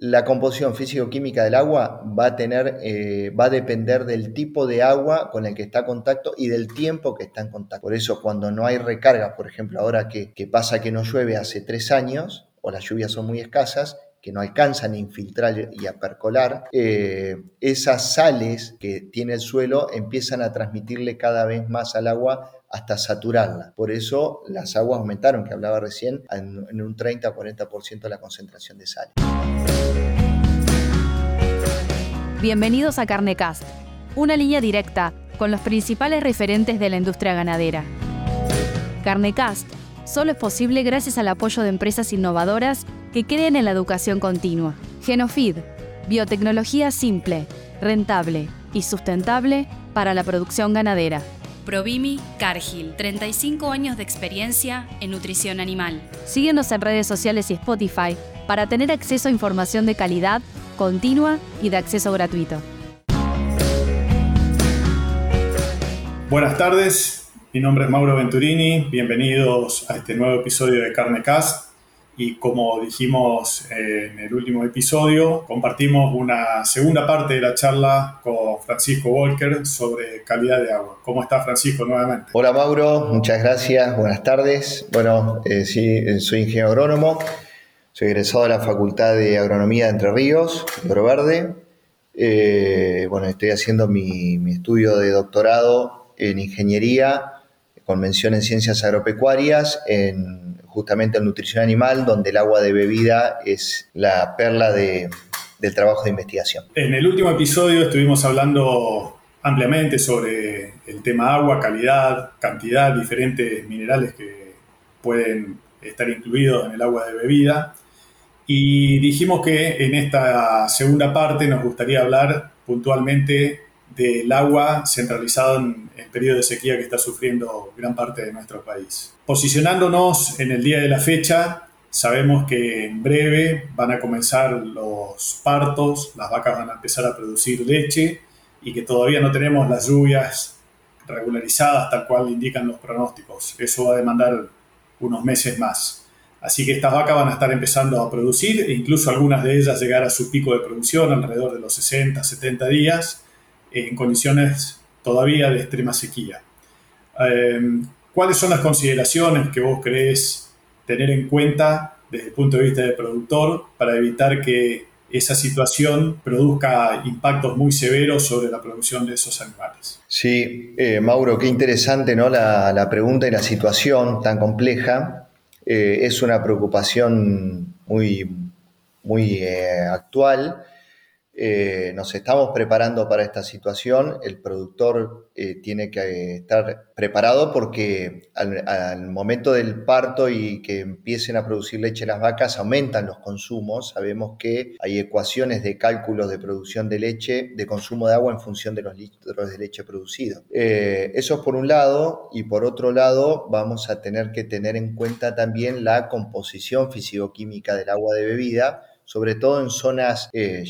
La composición físico-química del agua va a, tener, eh, va a depender del tipo de agua con el que está en contacto y del tiempo que está en contacto. Por eso cuando no hay recarga, por ejemplo, ahora que, pasa que no llueve hace tres años o las lluvias son muy escasas, que no alcanzan a infiltrar y a percolar, eh, esas sales que tiene el suelo empiezan a transmitirle cada vez más al agua hasta saturarla. Por eso las aguas aumentaron, que hablaba recién, en, un 30-40% la concentración de sal. Bienvenidos a Carnecast, una línea directa con los principales referentes de la industria ganadera. Carnecast solo es posible gracias al apoyo de empresas innovadoras que creen en la educación continua. Genofeed, biotecnología simple, rentable y sustentable para la producción ganadera. Provimi Cargill, 35 años de experiencia en nutrición animal. Síguenos en redes sociales y Spotify para tener acceso a información de calidad, continua y de acceso gratuito. Buenas tardes, mi nombre es Mauro Venturini, bienvenidos a este nuevo episodio de Carnecast y como dijimos en el último episodio, compartimos una segunda parte de la charla con Francisco Walker sobre calidad de agua. ¿Cómo está Francisco nuevamente? Hola Mauro, muchas gracias, buenas tardes. Bueno, eh, sí, soy ingeniero agrónomo, soy egresado de la Facultad de Agronomía de Entre Ríos, Oro Verde. Eh, bueno, estoy haciendo mi, mi estudio de doctorado en ingeniería con mención en ciencias agropecuarias en justamente en nutrición animal, donde el agua de bebida es la perla de, del trabajo de investigación. En el último episodio estuvimos hablando ampliamente sobre el tema agua, calidad, cantidad, diferentes minerales que pueden estar incluidos en el agua de bebida. Y dijimos que en esta segunda parte nos gustaría hablar puntualmente del agua centralizado en el periodo de sequía que está sufriendo gran parte de nuestro país. Posicionándonos en el día de la fecha, sabemos que en breve van a comenzar los partos, las vacas van a empezar a producir leche y que todavía no tenemos las lluvias regularizadas tal cual indican los pronósticos. Eso va a demandar unos meses más. Así que estas vacas van a estar empezando a producir e incluso algunas de ellas llegar a su pico de producción alrededor de los 60, 70 días en condiciones todavía de extrema sequía. Em, ¿Cuáles son las consideraciones que vos crees tener en cuenta desde el punto de vista del productor para evitar que esa situación produzca impactos muy severos sobre la producción de esos animales? Sí, eh, Mauro, qué interesante ¿no? la, pregunta y la situación tan compleja. Eh, es una preocupación muy, muy eh, actual eh, nos estamos preparando para esta situación. El productor eh, tiene que estar preparado porque al, momento del parto y que empiecen a producir leche las vacas aumentan los consumos. Sabemos que hay ecuaciones de cálculo de producción de leche, de consumo de agua en función de los litros de leche producidos. Eh, eso es por un lado y por otro lado vamos a tener que tener en cuenta también la composición fisicoquímica del agua de bebida sobre todo en zonas, eh,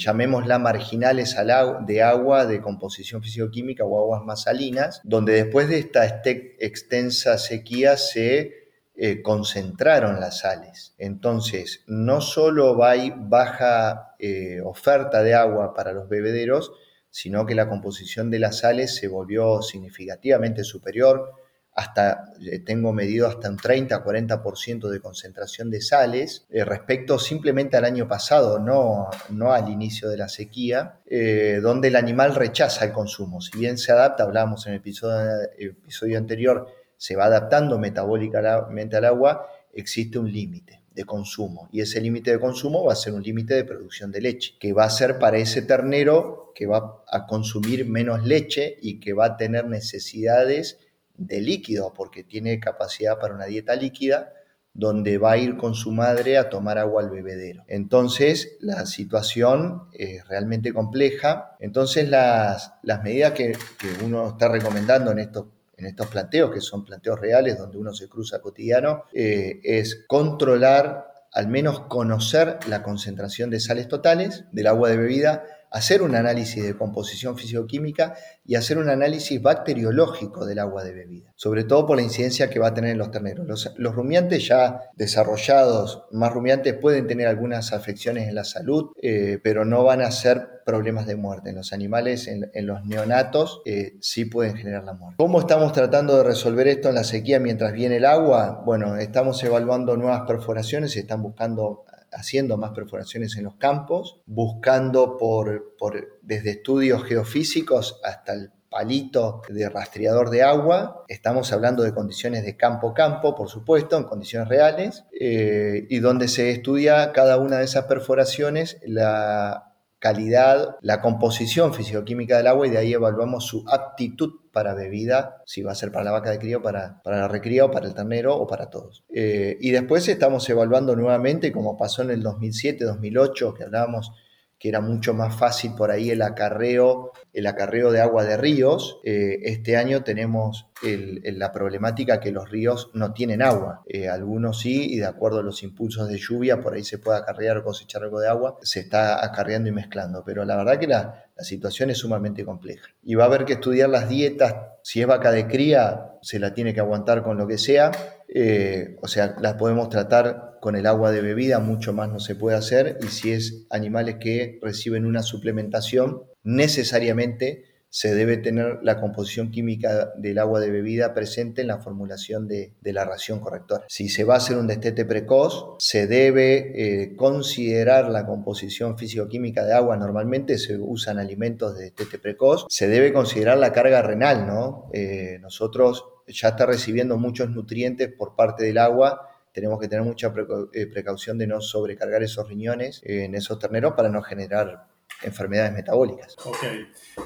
marginales de agua de composición físico-química o aguas más salinas, donde después de esta este, extensa sequía se eh, concentraron las sales. Entonces, no solo hay baja eh, oferta de agua para los bebederos, sino que la composición de las sales se volvió significativamente superior, hasta, eh, tengo medido hasta un 30-40% de concentración de sales eh, respecto simplemente al año pasado, no, no al inicio de la sequía, eh, donde el animal rechaza el consumo. Si bien se adapta, hablábamos en el episodio, episodio anterior, se va adaptando metabólicamente al agua, existe un límite de consumo y ese límite de consumo va a ser un límite de producción de leche, que va a ser para ese ternero que va a consumir menos leche y que va a tener necesidades de líquido, porque tiene capacidad para una dieta líquida, donde va a ir con su madre a tomar agua al bebedero. Entonces, la situación es realmente compleja. Entonces, las, las medidas que, uno está recomendando en estos, en estos planteos, que son planteos reales donde uno se cruza cotidiano, eh, es controlar, al menos conocer la concentración de sales totales del agua de bebida hacer un análisis de composición fisicoquímica y hacer un análisis bacteriológico del agua de bebida, sobre todo por la incidencia que va a tener en los terneros. Los, rumiantes ya desarrollados, más rumiantes, pueden tener algunas afecciones en la salud, eh, pero no van a ser problemas de muerte. En los animales, en, los neonatos, eh, sí pueden generar la muerte. ¿Cómo estamos tratando de resolver esto en la sequía mientras viene el agua? Bueno, estamos evaluando nuevas perforaciones y están buscando haciendo más perforaciones en los campos, buscando por, desde estudios geofísicos hasta el palito de rastreador de agua. Estamos hablando de condiciones de campo-campo, por supuesto, en condiciones reales, eh, y donde se estudia cada una de esas perforaciones la calidad, la composición fisicoquímica del agua y de ahí evaluamos su aptitud para bebida, si va a ser para la vaca de crío, para, para la recría o para el ternero o para todos. Eh, y después estamos evaluando nuevamente, como pasó en el 2007, 2008, que hablábamos que era mucho más fácil por ahí el acarreo, el acarreo de agua de ríos. Eh, este año tenemos la problemática que los ríos no tienen agua. Eh, algunos sí, y de acuerdo a los impulsos de lluvia, por ahí se puede acarrear o cosechar algo de agua, se está acarreando y mezclando. Pero la verdad que la, la situación es sumamente compleja. Y va a haber que estudiar las dietas. Si es vaca de cría, se la tiene que aguantar con lo que sea. Eh, o sea, las podemos tratar con el agua de bebida, mucho más no se puede hacer. Y si es animales que reciben una suplementación, necesariamente se debe tener la composición química del agua de bebida presente en la formulación de, la ración correctora. Si se va a hacer un destete precoz, se debe eh, considerar la composición físico-química de agua. Normalmente se usan alimentos de destete precoz. Se debe considerar la carga renal, ¿no? Eh, nosotros ya está recibiendo muchos nutrientes por parte del agua tenemos que tener mucha eh, precaución de no sobrecargar esos riñones en esos terneros para no generar enfermedades metabólicas. Ok.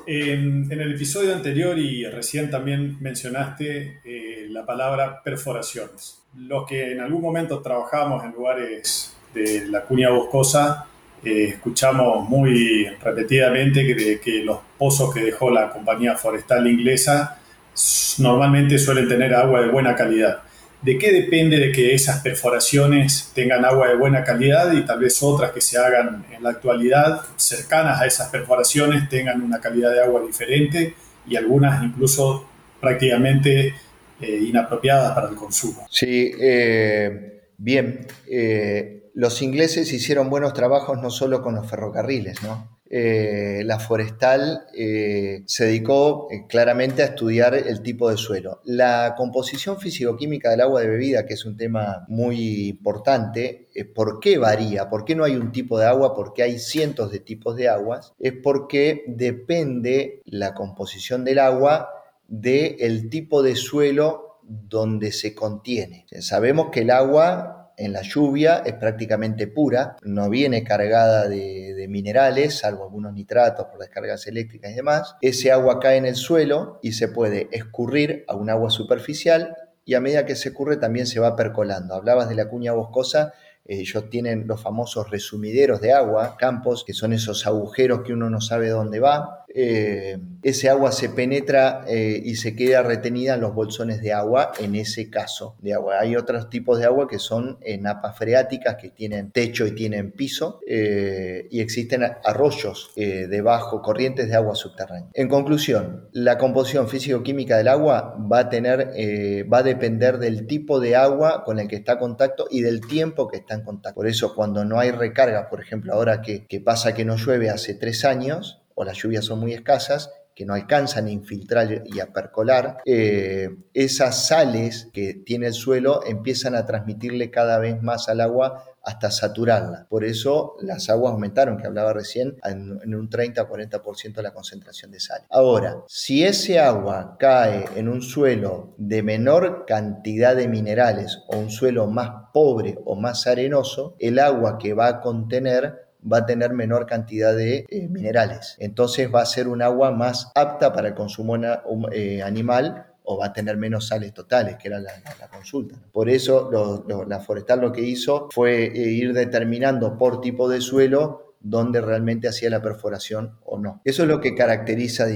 en el episodio anterior y recién también mencionaste eh, la palabra perforaciones. Los que en algún momento trabajamos en lugares de la cuña boscosa, eh, escuchamos muy repetidamente que, que los pozos que dejó la compañía forestal inglesa normalmente suelen tener agua de buena calidad. ¿De qué depende de que esas perforaciones tengan agua de buena calidad y tal vez otras que se hagan en la actualidad cercanas a esas perforaciones tengan una calidad de agua diferente y algunas incluso prácticamente eh, inapropiadas para el consumo? Sí, eh, bien. Eh, los ingleses hicieron buenos trabajos no solo con los ferrocarriles, ¿no? Eh, la forestal eh, se dedicó eh, claramente a estudiar el tipo de suelo. La composición físico-química del agua de bebida, que es un tema muy importante, ¿por qué varía? ¿Por qué no hay un tipo de agua? ¿Por qué hay cientos de tipos de aguas? Es porque depende la composición del agua del tipo de suelo donde se contiene. Sabemos que el agua en la lluvia es prácticamente pura, no viene cargada de, minerales, salvo algunos nitratos por descargas eléctricas y demás. Ese agua cae en el suelo y se puede escurrir a un agua superficial y a medida que se escurre también se va percolando. Hablabas de la cuña boscosa, ellos tienen los famosos resumideros de agua, campos, que son esos agujeros que uno no sabe dónde va, eh, ese agua se penetra eh, y se queda retenida en los bolsones de agua, en ese caso de agua. Hay otros tipos de agua que son eh, napas freáticas que tienen techo y tienen piso y existen arroyos debajo, corrientes de agua subterránea. En conclusión, la composición físico-química del agua va a, tener, va a depender del tipo de agua con el que está en contacto y del tiempo que está en contacto. Por eso cuando no hay recarga, por ejemplo, ahora que pasa que no llueve hace tres años, las lluvias son muy escasas, que no alcanzan a infiltrar y a percolar, eh, esas sales que tiene el suelo empiezan a transmitirle cada vez más al agua hasta saturarla. Por eso las aguas aumentaron, que hablaba recién, en, un 30-40% la concentración de sal. Ahora, si ese agua cae en un suelo de menor cantidad de minerales o un suelo más pobre o más arenoso, el agua que va a contener va a tener menor cantidad de eh, minerales. Entonces va a ser un agua más apta para el consumo eh, animal o va a tener menos sales totales, que era la, consulta. Por eso la forestal lo que hizo fue eh, ir determinando por tipo de suelo dónde realmente hacía la perforación o no. Eso es lo que caracteriza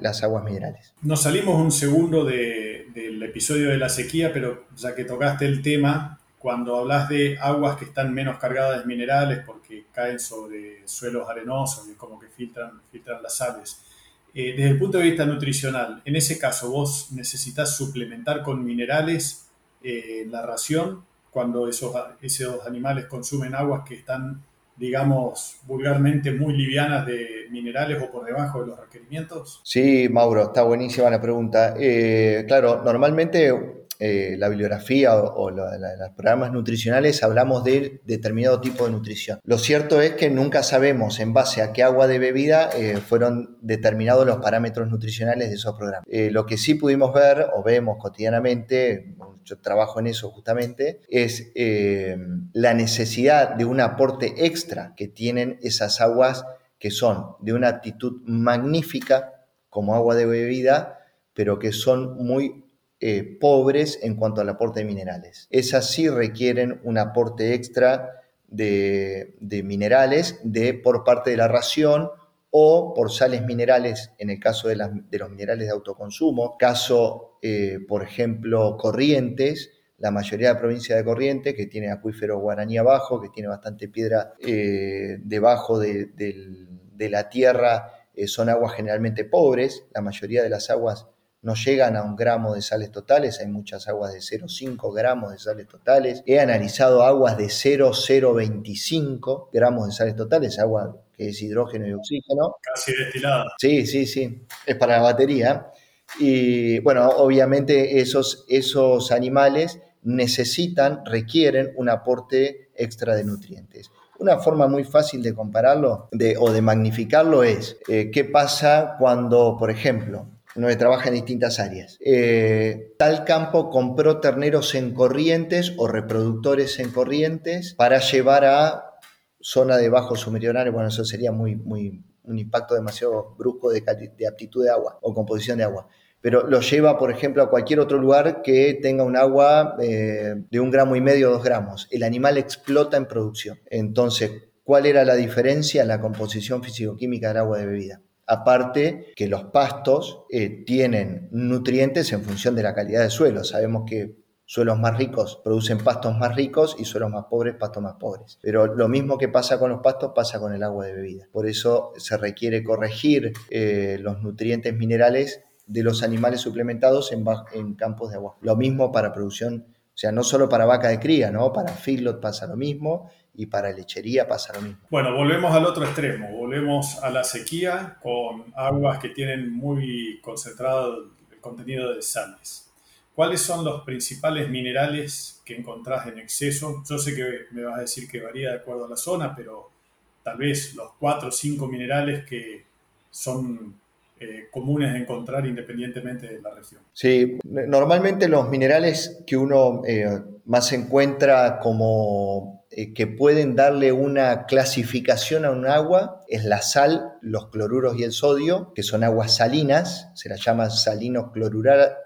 las aguas minerales. Nos salimos un segundo del episodio de la sequía, pero ya que tocaste el tema, cuando hablas de aguas que están menos cargadas de minerales porque caen sobre suelos arenosos y como que filtran, las sales. Eh, desde el punto de vista nutricional, en ese caso, ¿vos necesitas suplementar con minerales eh, la ración cuando esos, esos animales consumen aguas que están digamos, vulgarmente muy livianas de minerales o por debajo de los requerimientos? Sí, Mauro, está buenísima la pregunta. Eh, claro, normalmente eh, la bibliografía o, los programas nutricionales hablamos de determinado tipo de nutrición. Lo cierto es que nunca sabemos en base a qué agua de bebida eh, fueron determinados los parámetros nutricionales de esos programas. lo que sí pudimos ver o vemos cotidianamente, yo trabajo en eso justamente, es eh, la necesidad de un aporte extra que tienen esas aguas que son de una actitud magnífica como agua de bebida, pero que son muy eh, pobres en cuanto al aporte de minerales. Esas sí requieren un aporte extra de, minerales de, por parte de la ración o por sales minerales en el caso de, los minerales de autoconsumo, caso, eh, por ejemplo, Corrientes, la mayoría de la provincia de Corrientes, que tiene acuífero guaraní abajo, que tiene bastante piedra eh, debajo de, la tierra, son aguas generalmente pobres, la mayoría de las aguas no llegan a un gramo de sales totales, hay muchas aguas de 0,5 gramos de sales totales. He analizado aguas de 0,025 gramos de sales totales, agua que es hidrógeno y oxígeno. Casi destilada. Sí, sí, sí, es para la batería. Y bueno, obviamente esos, esos animales necesitan, requieren un aporte extra de nutrientes. Una forma muy fácil de compararlo de, o de magnificarlo es eh, qué pasa cuando, por ejemplo, uno trabaja en distintas áreas. Eh, tal campo compró terneros en corrientes o reproductores en corrientes para llevar a zona de bajos meridionales, bueno, eso sería muy, muy, un impacto demasiado brusco de, aptitud de agua o composición de agua pero lo lleva, por ejemplo, a cualquier otro lugar que tenga un agua eh, de un gramo y medio o dos gramos. El animal explota en producción. Entonces, ¿cuál era la diferencia en la composición físico-química del agua de bebida? Aparte que los pastos eh, tienen nutrientes en función de la calidad del suelo. Sabemos que Suelos más ricos producen pastos más ricos y suelos más pobres, pastos más pobres. Pero lo mismo que pasa con los pastos pasa con el agua de bebida. Por eso se requiere corregir eh, los nutrientes minerales de los animales suplementados en, campos de agua. Lo mismo para producción, o sea, no solo para vaca de cría, ¿no? Para feedlot pasa lo mismo y para lechería pasa lo mismo. Bueno, volvemos al otro extremo, volvemos a la sequía con aguas que tienen muy concentrado el contenido de sales. ¿Cuáles son los principales minerales que encontrás en exceso? Yo sé que me vas a decir que varía de acuerdo a la zona, pero tal vez los cuatro o cinco minerales que son eh, comunes de encontrar independientemente de la región. Sí, normalmente los minerales que uno eh, más encuentra como que pueden darle una clasificación a un agua es la sal, los cloruros y el sodio, que son aguas salinas, se las llama salinos clorura,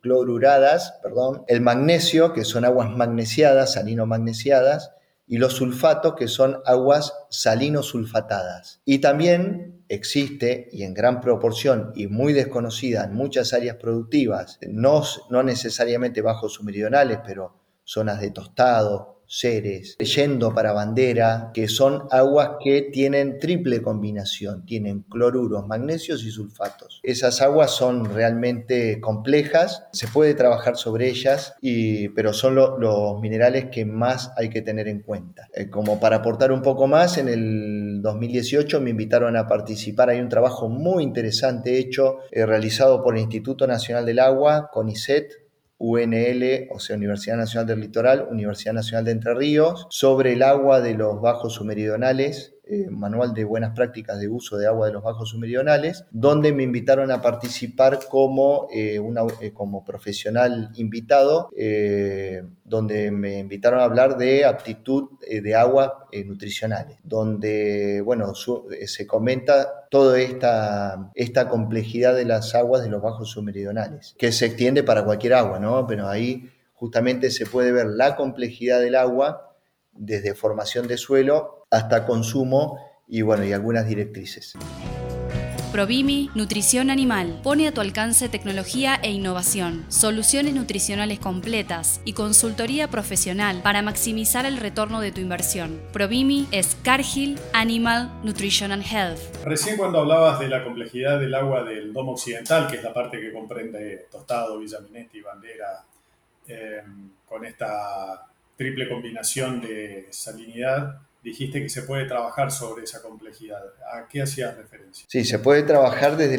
cloruradas, perdón, el magnesio, que son aguas magnesiadas, salino-magnesiadas, y los sulfatos, que son aguas salino-sulfatadas. Y también existe, y en gran proporción y muy desconocida en muchas áreas productivas, no, no necesariamente bajos meridionales, pero zonas de tostado, seres, yendo para bandera, que son aguas que tienen triple combinación, tienen cloruros, magnesios y sulfatos. Esas aguas son realmente complejas, se puede trabajar sobre ellas, y, pero son los minerales que más hay que tener en cuenta. Eh, como para aportar un poco más, en el 2018 me invitaron a participar, hay un trabajo muy interesante hecho, eh, realizado por el Instituto Nacional del Agua, CONICET, UNL, o sea, Universidad Nacional del Litoral, Universidad Nacional de Entre Ríos, sobre el agua de los bajos submeridionales eh, manual de buenas prácticas de uso de agua de los bajos submeridionales, donde me invitaron a participar como, eh, eh, como profesional invitado, donde me invitaron a hablar de aptitud de agua nutricionales, donde bueno, se comenta toda esta, esta complejidad de las aguas de los bajos submeridionales, que se extiende para cualquier agua, ¿no? Pero ahí justamente se puede ver la complejidad del agua desde formación de suelo hasta consumo y bueno, y algunas directrices. Provimi Nutrición Animal pone a tu alcance tecnología e innovación, soluciones nutricionales completas y consultoría profesional para maximizar el retorno de tu inversión. Provimi es Cargill Animal Nutrition and Health. Recién cuando hablabas de la complejidad del agua del domo occidental, que es la parte que comprende Tostado, Villaminetti y Bandera, eh, con esta triple combinación de salinidad, dijiste que se puede trabajar sobre esa complejidad. ¿A qué hacías referencia? Sí, se puede trabajar desde,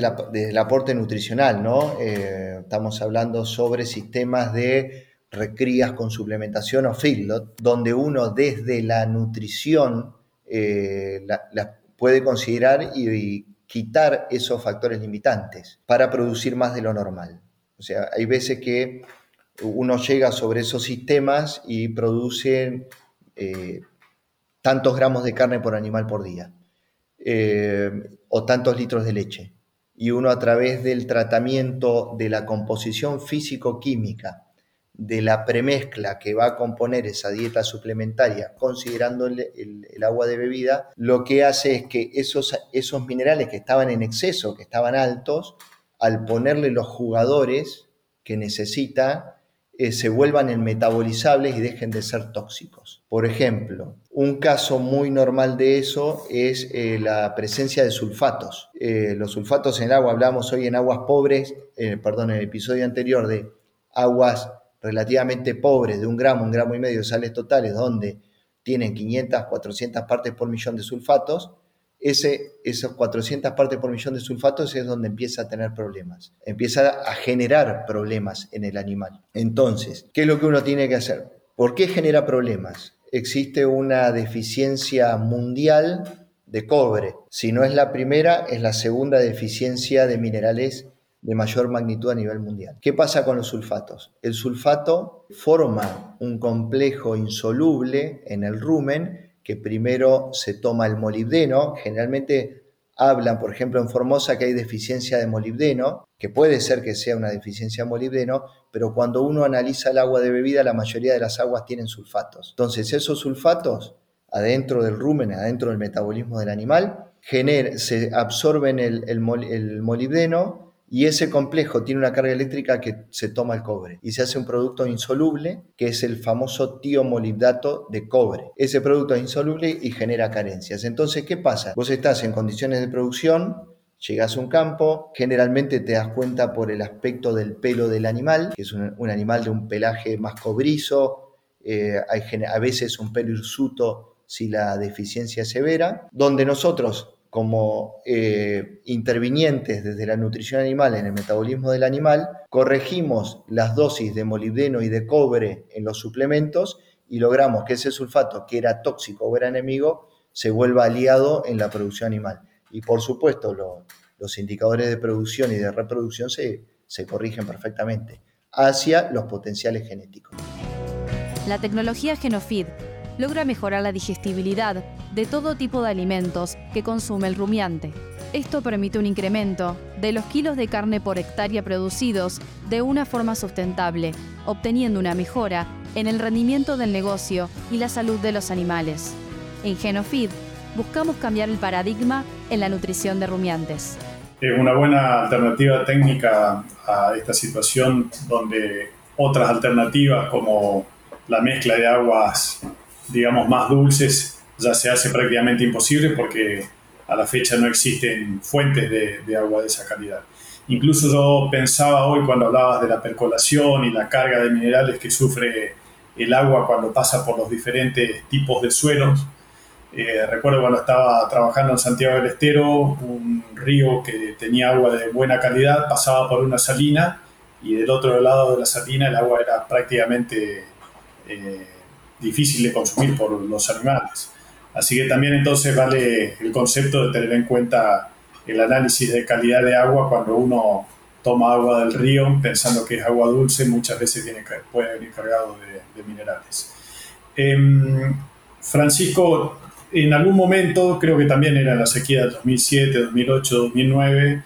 el aporte nutricional, ¿no? Eh, estamos hablando sobre sistemas de recrías con suplementación o feedlot, donde uno desde la nutrición eh, la, puede considerar y, quitar esos factores limitantes para producir más de lo normal. O sea, hay veces que uno llega sobre esos sistemas y produce eh, tantos gramos de carne por animal por día eh, o tantos litros de leche. Y uno a través del tratamiento de la composición físico-química, de la premezcla que va a componer esa dieta suplementaria, considerando el, agua de bebida, lo que hace es que esos, esos minerales que estaban en exceso, que estaban altos, al ponerle los jugadores que necesita, eh, se vuelvan en metabolizables y dejen de ser tóxicos. Por ejemplo, un caso muy normal de eso es eh, la presencia de sulfatos. Eh, los sulfatos en el agua, hablamos hoy en aguas pobres, perdón, en el episodio anterior de aguas relativamente pobres, de un gramo, un gramo y medio de sales totales, donde tienen 500, 400 partes por millón de sulfatos, ese, esos 400 partes por millón de sulfatos es donde empieza a tener problemas, empieza a generar problemas en el animal. Entonces, ¿qué es lo que uno tiene que hacer? ¿Por qué genera problemas? Existe una deficiencia mundial de cobre. Si no es la primera, es la segunda deficiencia de minerales de mayor magnitud a nivel mundial. ¿Qué pasa con los sulfatos? El sulfato forma un complejo insoluble en el rumen que primero se toma el molibdeno. Generalmente hablan, por ejemplo, en Formosa que hay deficiencia de molibdeno, que puede ser que sea una deficiencia de molibdeno, pero cuando uno analiza el agua de bebida, la mayoría de las aguas tienen sulfatos. Entonces, esos sulfatos, adentro del rumen, adentro del metabolismo del animal, se absorben el, el molibdeno y ese complejo tiene una carga eléctrica que se toma el cobre y se hace un producto insoluble que es el famoso tiomolibdato de cobre. Ese producto es insoluble y genera carencias. Entonces, ¿qué pasa? Vos estás en condiciones de producción, llegas a un campo, generalmente te das cuenta por el aspecto del pelo del animal, que es un, animal de un pelaje más cobrizo, eh, a veces un pelo hirsuto si la deficiencia es severa, donde nosotros como eh, intervinientes desde la nutrición animal en el metabolismo del animal, corregimos las dosis de molibdeno y de cobre en los suplementos y logramos que ese sulfato, que era tóxico o era enemigo, se vuelva aliado en la producción animal. Y por supuesto, los indicadores de producción y de reproducción se, se corrigen perfectamente hacia los potenciales genéticos. La tecnología Genofid logra mejorar la digestibilidad de todo tipo de alimentos que consume el rumiante. Esto permite un incremento de los kilos de carne por hectárea producidos de una forma sustentable, obteniendo una mejora en el rendimiento del negocio y la salud de los animales. En Genofeed buscamos cambiar el paradigma en la nutrición de rumiantes. Es una buena alternativa técnica a esta situación donde otras alternativas como la mezcla de aguas digamos, más dulces ya se hace prácticamente imposible porque a la fecha no existen fuentes de, agua de esa calidad. Incluso yo pensaba hoy cuando hablabas de la percolación y la carga de minerales que sufre el agua cuando pasa por los diferentes tipos de suelos. Eh, recuerdo cuando estaba trabajando en Santiago del Estero, un río que tenía agua de buena calidad pasaba por una salina y del otro lado de la salina el agua era prácticamente eh, difícil de consumir por los animales. Así que también entonces vale el concepto de tener en cuenta el análisis de calidad de agua cuando uno toma agua del río pensando que es agua dulce, muchas veces tiene, puede venir cargado de, minerales. Em, Francisco, en algún momento, creo que también era la sequía de 2007, 2008, 2009,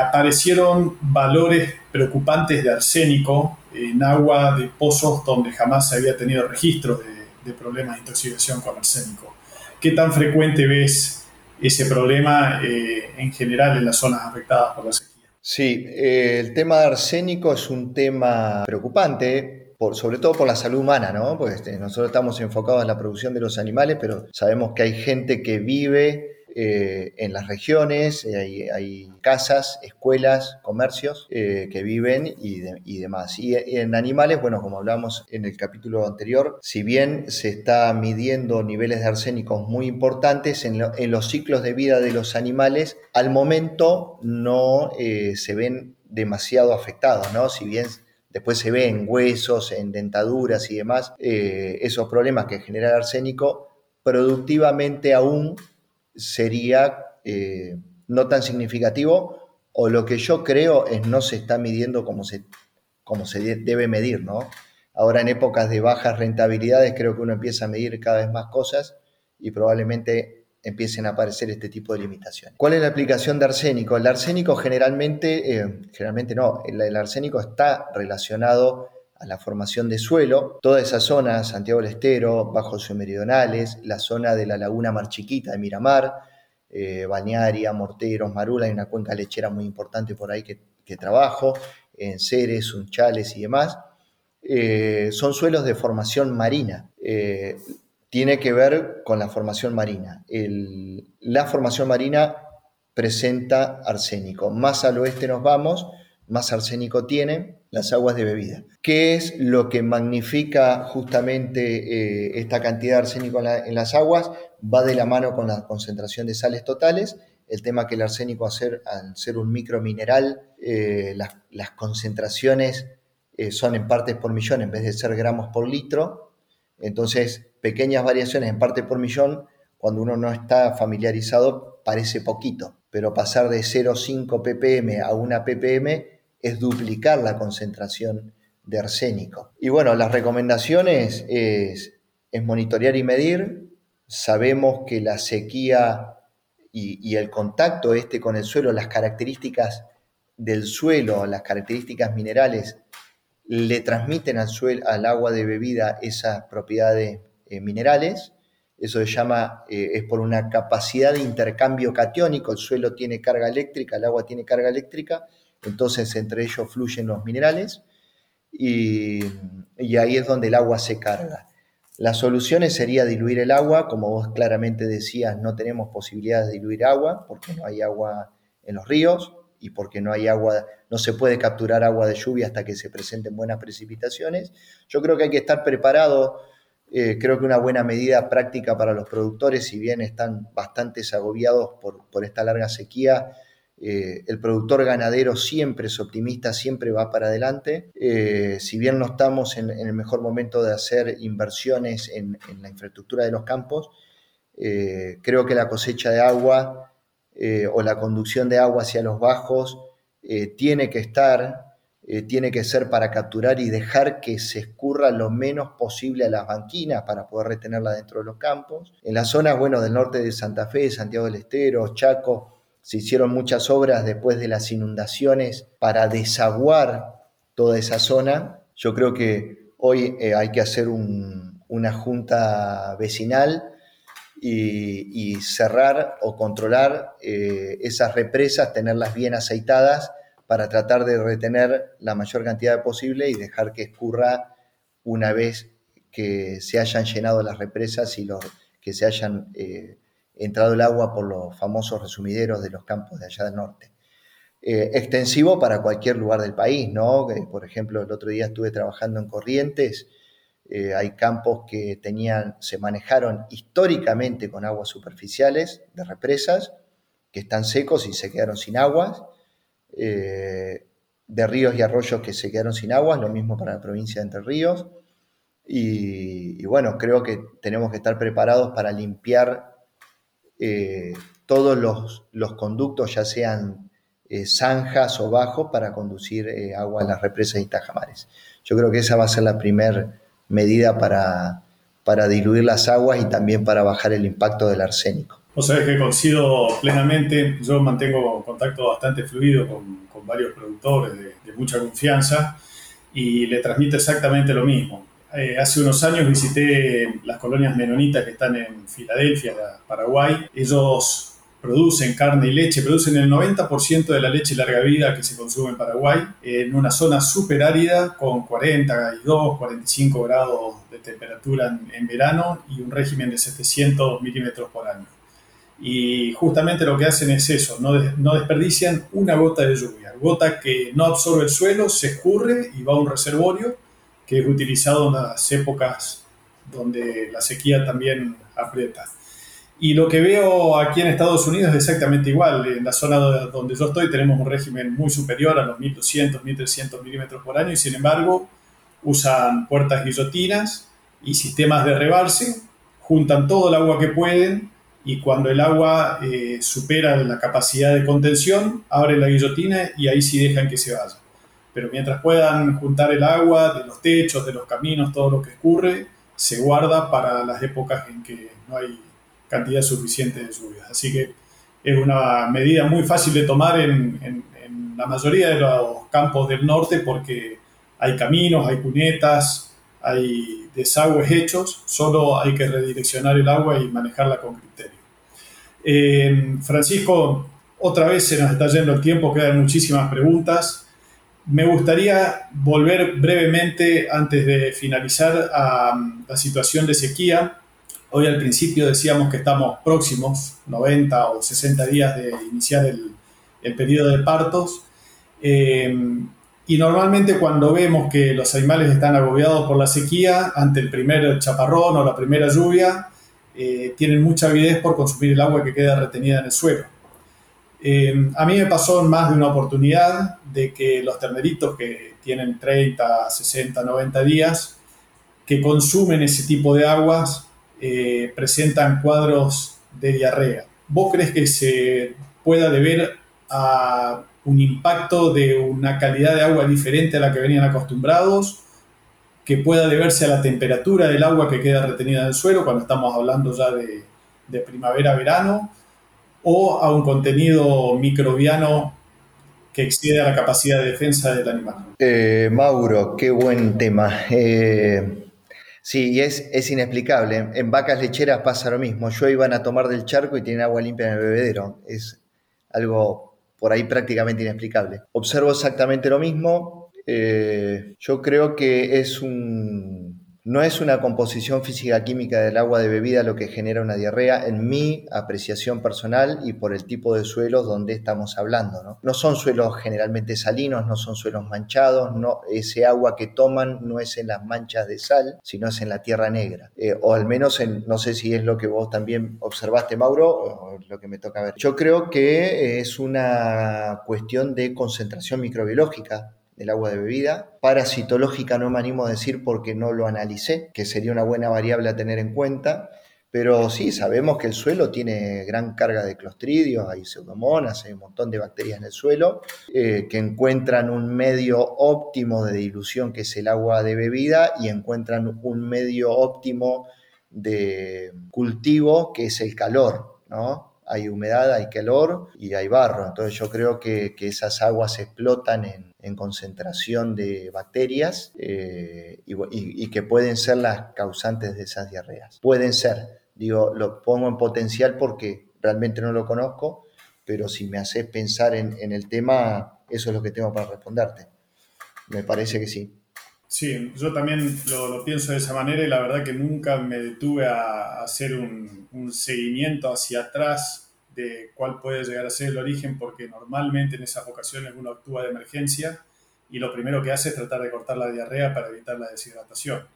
aparecieron valores preocupantes de arsénico en agua de pozos donde jamás se había tenido registro de, problemas de intoxicación con arsénico. ¿Qué tan frecuente ves ese problema en general en las zonas afectadas por la sequía. Sí, el tema de arsénico es un tema preocupante sobre todo por la salud humana, ¿no? Porque este, nosotros estamos enfocados en la producción de los animales, pero sabemos que hay gente que vive eh, en las regiones, eh, hay, casas, escuelas, comercios eh, que viven y, demás. Y, en animales, bueno, como hablamos en el capítulo anterior, si bien se está midiendo niveles de arsénicos muy importantes en, en los ciclos de vida de los animales, al momento no se ven demasiado afectados, ¿no? Si bien después se ve en huesos, en dentaduras y demás, esos problemas que genera el arsénico, productivamente aún sería eh, no tan significativo o lo que yo creo es no se está midiendo como se, como se debe medir, ¿no? Ahora en épocas de bajas rentabilidades creo que uno empieza a medir cada vez más cosas y probablemente empiecen a aparecer este tipo de limitaciones. ¿Cuál es la aplicación de arsénico? El arsénico generalmente, eh, generalmente no, el, arsénico está relacionado a la formación de suelo. Toda esa zona, Santiago del Estero, Bajos Meridionales, la zona de la Laguna Mar Chiquita de Miramar, eh, Bañaria, Morteros, Marula, hay una cuenca lechera muy importante por ahí que, trabajo, en Ceres, Unchales y demás. Eh, son suelos de formación marina tiene que ver con la formación marina. la formación marina presenta arsénico. Más al oeste nos vamos, más arsénico tiene las aguas de bebida. ¿Qué es lo que magnifica justamente eh, esta cantidad de arsénico en, las aguas? Va de la mano con la concentración de sales totales. El tema que el arsénico, al ser, un micromineral, eh, las, concentraciones eh, son en partes por millón en vez de ser gramos por litro. Entonces, pequeñas variaciones en parte por millón, cuando uno no está familiarizado, parece poquito, pero pasar de 0,5 ppm a 1 ppm es duplicar la concentración de arsénico. Y bueno, las recomendaciones es, monitorear y medir. Sabemos que la sequía y, y, el contacto este con el suelo, las características del suelo, las características minerales, le transmiten al, suelo, al agua de bebida esas propiedades eh, minerales. Eso se llama, eh, es por una capacidad de intercambio catiónico. El suelo tiene carga eléctrica, el agua tiene carga eléctrica, entonces entre ellos fluyen los minerales y, ahí es donde el agua se carga. Las soluciones sería diluir el agua, como vos claramente decías, no tenemos posibilidad de diluir agua porque no hay agua en los ríos y porque no hay agua, no se puede capturar agua de lluvia hasta que se presenten buenas precipitaciones. Yo creo que hay que estar preparado eh, creo que una buena medida práctica para los productores, si bien están bastante agobiados por, esta larga sequía, eh, el productor ganadero siempre es optimista, siempre va para adelante. Eh, si bien no estamos en, el mejor momento de hacer inversiones en, en la infraestructura de los campos, creo que la cosecha de agua o la conducción de agua hacia los bajos tiene que estar eh, tiene que ser para capturar y dejar que se escurra lo menos posible a las banquinas para poder retenerla dentro de los campos. En las zonas, bueno, del norte de Santa Fe, Santiago del Estero, Chaco, se hicieron muchas obras después de las inundaciones para desaguar toda esa zona. Yo creo que hoy eh, hay que hacer una junta vecinal y, cerrar o controlar eh, esas represas, tenerlas bien aceitadas para tratar de retener la mayor cantidad posible y dejar que escurra una vez que se hayan llenado las represas y los, que se hayan eh, entrado el agua por los famosos resumideros de los campos de allá del norte. Eh, extensivo para cualquier lugar del país, ¿no? por ejemplo, el otro día estuve trabajando en Corrientes, eh, hay campos que tenían, se manejaron históricamente con aguas superficiales de represas, que están secos y se quedaron sin aguas, eh, de ríos y arroyos que se quedaron sin agua, lo mismo para la provincia de Entre Ríos. Y, bueno, creo que tenemos que estar preparados para limpiar eh, todos los, conductos, ya sean eh, zanjas o bajos, para conducir agua a las represas y tajamares. Yo creo que esa va a ser la primera medida para, para diluir las aguas y también para bajar el impacto del arsénico. Vos sabés que coincido plenamente, yo mantengo contacto bastante fluido con, con varios productores de, mucha confianza y le transmito exactamente lo mismo. Eh, hace unos años visité las colonias menonitas que están en Filadelfia, Paraguay. Ellos producen carne y leche, producen el 90% de la leche larga vida que se consume en Paraguay, en una zona súper árida con 42, 45 grados de temperatura en, verano y un régimen de 700 milímetros por año. Y justamente lo que hacen es eso, no, no desperdician una gota de lluvia, gota que no absorbe el suelo, se escurre y va a un reservorio que es utilizado en las épocas donde la sequía también aprieta. Y lo que veo aquí en Estados Unidos es exactamente igual. En la zona donde yo estoy tenemos un régimen muy superior a los 1200, 1300 milímetros por año y sin embargo usan puertas guillotinas y sistemas de rebalse, juntan todo el agua que pueden y cuando el agua eh, supera la capacidad de contención, abren la guillotina y ahí sí dejan que se vaya. Pero mientras puedan juntar el agua de los techos, de los caminos, todo lo que escurre, se guarda para las épocas en que no hay cantidad suficiente de lluvias. Así que es una medida muy fácil de tomar en, la mayoría de los campos del norte porque hay caminos, hay cunetas, hay desagües hechos, solo hay que redireccionar el agua y manejarla con criterio. Eh, Francisco, otra vez se nos está yendo el tiempo, quedan muchísimas preguntas. Me gustaría volver brevemente, antes de finalizar, a la situación de sequía. Hoy al principio decíamos que estamos próximos, 90 o 60 días de iniciar el, el periodo de partos. Eh, y normalmente cuando vemos que los animales están agobiados por la sequía, ante el primer chaparrón o la primera lluvia, eh, tienen mucha avidez por consumir el agua que queda retenida en el suelo. Eh, a mí me pasó más de una oportunidad de que los terneritos que tienen 30, 60, 90 días, que consumen ese tipo de aguas, eh, presentan cuadros de diarrea. ¿Vos crees que se pueda deber a un impacto de una calidad de agua diferente a la que venían acostumbrados? ¿Que pueda deberse a la temperatura del agua que queda retenida en el suelo cuando estamos hablando ya de, primavera-verano? ¿O a un contenido microbiano que excede a la capacidad de defensa del animal? Eh, Mauro, qué buen tema. Eh, Sí, y es, es inexplicable. En vacas lecheras pasa lo mismo. Yo iban a tomar del charco y tienen agua limpia en el bebedero. Es algo por ahí prácticamente inexplicable. Observo exactamente lo mismo. Eh, yo creo que es un, no es una composición física-química del agua de bebida lo que genera una diarrea, en mi apreciación personal y por el tipo de suelos donde estamos hablando. No, son suelos generalmente salinos, no son suelos manchados, no, ese agua que toman no es en las manchas de sal, sino es en la tierra negra. Eh, o al menos, en, no sé si es lo que vos también observaste, Mauro, o lo que me toca ver. Yo creo que es una cuestión de concentración microbiológica el agua de bebida. Parasitológica no me animo a decir porque no lo analicé, que sería una buena variable a tener en cuenta. Pero sí, sabemos que el suelo tiene gran carga de clostridios, hay pseudomonas, hay un montón de bacterias en el suelo eh, que encuentran un medio óptimo de dilución que es el agua de bebida y encuentran un medio óptimo de cultivo que es el calor, ¿no? Hay humedad, hay calor y hay barro. Entonces yo creo que, que esas aguas explotan en, en concentración de bacterias eh, y, que pueden ser las causantes de esas diarreas. Pueden ser, digo, lo pongo en potencial porque realmente no lo conozco, pero si me haces pensar en, el tema, eso es lo que tengo para responderte. Me parece que sí. Sí, yo también lo, pienso de esa manera y la verdad que nunca me detuve a, hacer un, un seguimiento hacia atrás de cuál puede llegar a ser el origen, porque normalmente en esas ocasiones uno actúa de emergencia y lo primero que hace es tratar de cortar la diarrea para evitar la deshidratación.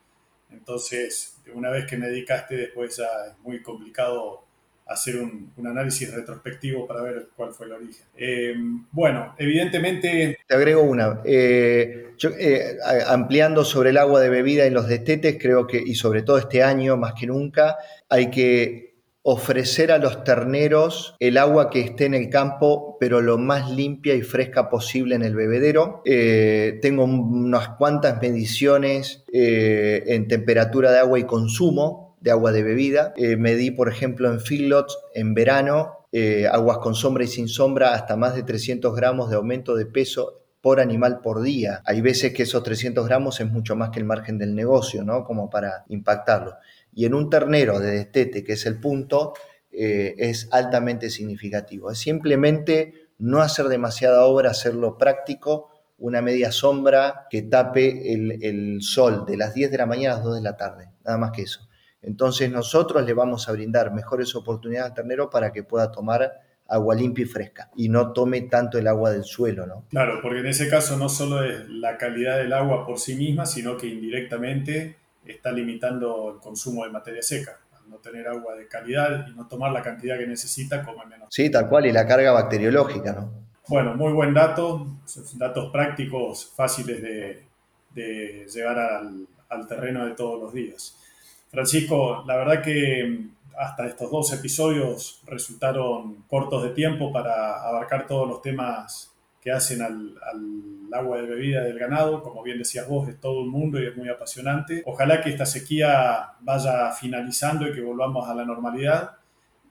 Entonces, una vez que me dedicaste, después ya es muy complicado hacer un, análisis retrospectivo para ver cuál fue el origen. Eh, bueno, evidentemente... Te agrego una. Eh, eh, ampliando sobre el agua de bebida en los destetes, creo que, y sobre todo este año más que nunca, hay que ofrecer a los terneros el agua que esté en el campo, pero lo más limpia y fresca posible en el bebedero. Eh, tengo unas cuantas mediciones en temperatura de agua y consumo de agua de bebida. Eh, medí, por ejemplo, en feedlots en verano, aguas con sombra y sin sombra, hasta más de 300 gramos de aumento de peso por animal por día. Hay veces que esos 300 gramos es mucho más que el margen del negocio, ¿no? Como para impactarlo. Y en un ternero de destete, que es el punto, eh, es altamente significativo. Es simplemente no hacer demasiada obra, hacerlo práctico, una media sombra que tape el, el, sol de las 10 de la mañana a las 2 de la tarde, nada más que eso. Entonces nosotros le vamos a brindar mejores oportunidades al ternero para que pueda tomar agua limpia y fresca y no tome tanto el agua del suelo, ¿no? Claro, porque en ese caso no solo es la calidad del agua por sí misma, sino que indirectamente está limitando el consumo de materia seca. Al no tener agua de calidad y no tomar la cantidad que necesita, come menos. Sí, tal cual, y la carga bacteriológica, ¿no? Bueno, muy buen dato, datos prácticos, fáciles de, de llevar al, al terreno de todos los días. Francisco, la verdad que hasta estos dos episodios resultaron cortos de tiempo para abarcar todos los temas que hacen al, agua de bebida del ganado. Como bien decías vos, es todo un mundo y es muy apasionante. Ojalá que esta sequía vaya finalizando y que volvamos a la normalidad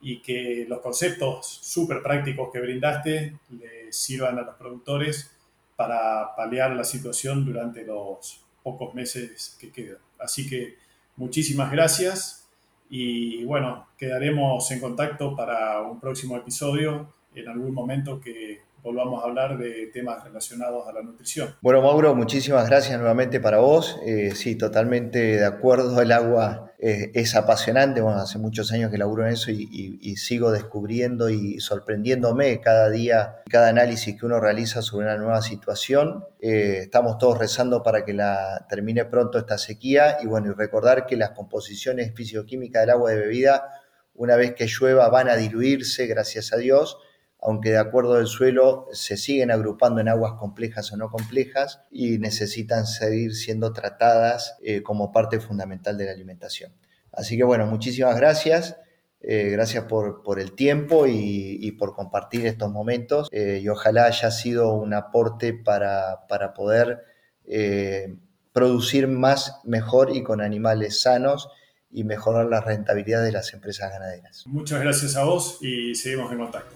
y que los conceptos súper prácticos que brindaste le sirvan a los productores para paliar la situación durante los pocos meses que quedan. Así que muchísimas gracias y bueno, quedaremos en contacto para un próximo episodio en algún momento que volvamos a hablar de temas relacionados a la nutrición. Bueno, Mauro, muchísimas gracias nuevamente para vos. Eh, sí, totalmente de acuerdo, el agua es apasionante. Bueno, hace muchos años que laburo en eso y, sigo descubriendo y sorprendiéndome cada día, cada análisis que uno realiza sobre una nueva situación. Eh, estamos todos rezando para que la termine pronto esta sequía y bueno, recordar que las composiciones fisicoquímicas del agua de bebida, una vez que llueva, van a diluirse, gracias a Dios aunque de acuerdo al suelo se siguen agrupando en aguas complejas o no complejas y necesitan seguir siendo tratadas eh, como parte fundamental de la alimentación. Así que bueno, muchísimas gracias. Eh, gracias por, el tiempo y, por compartir estos momentos eh, y ojalá haya sido un aporte para, para poder producir más, mejor y con animales sanos y mejorar la rentabilidad de las empresas ganaderas. Muchas gracias a vos y seguimos en contacto.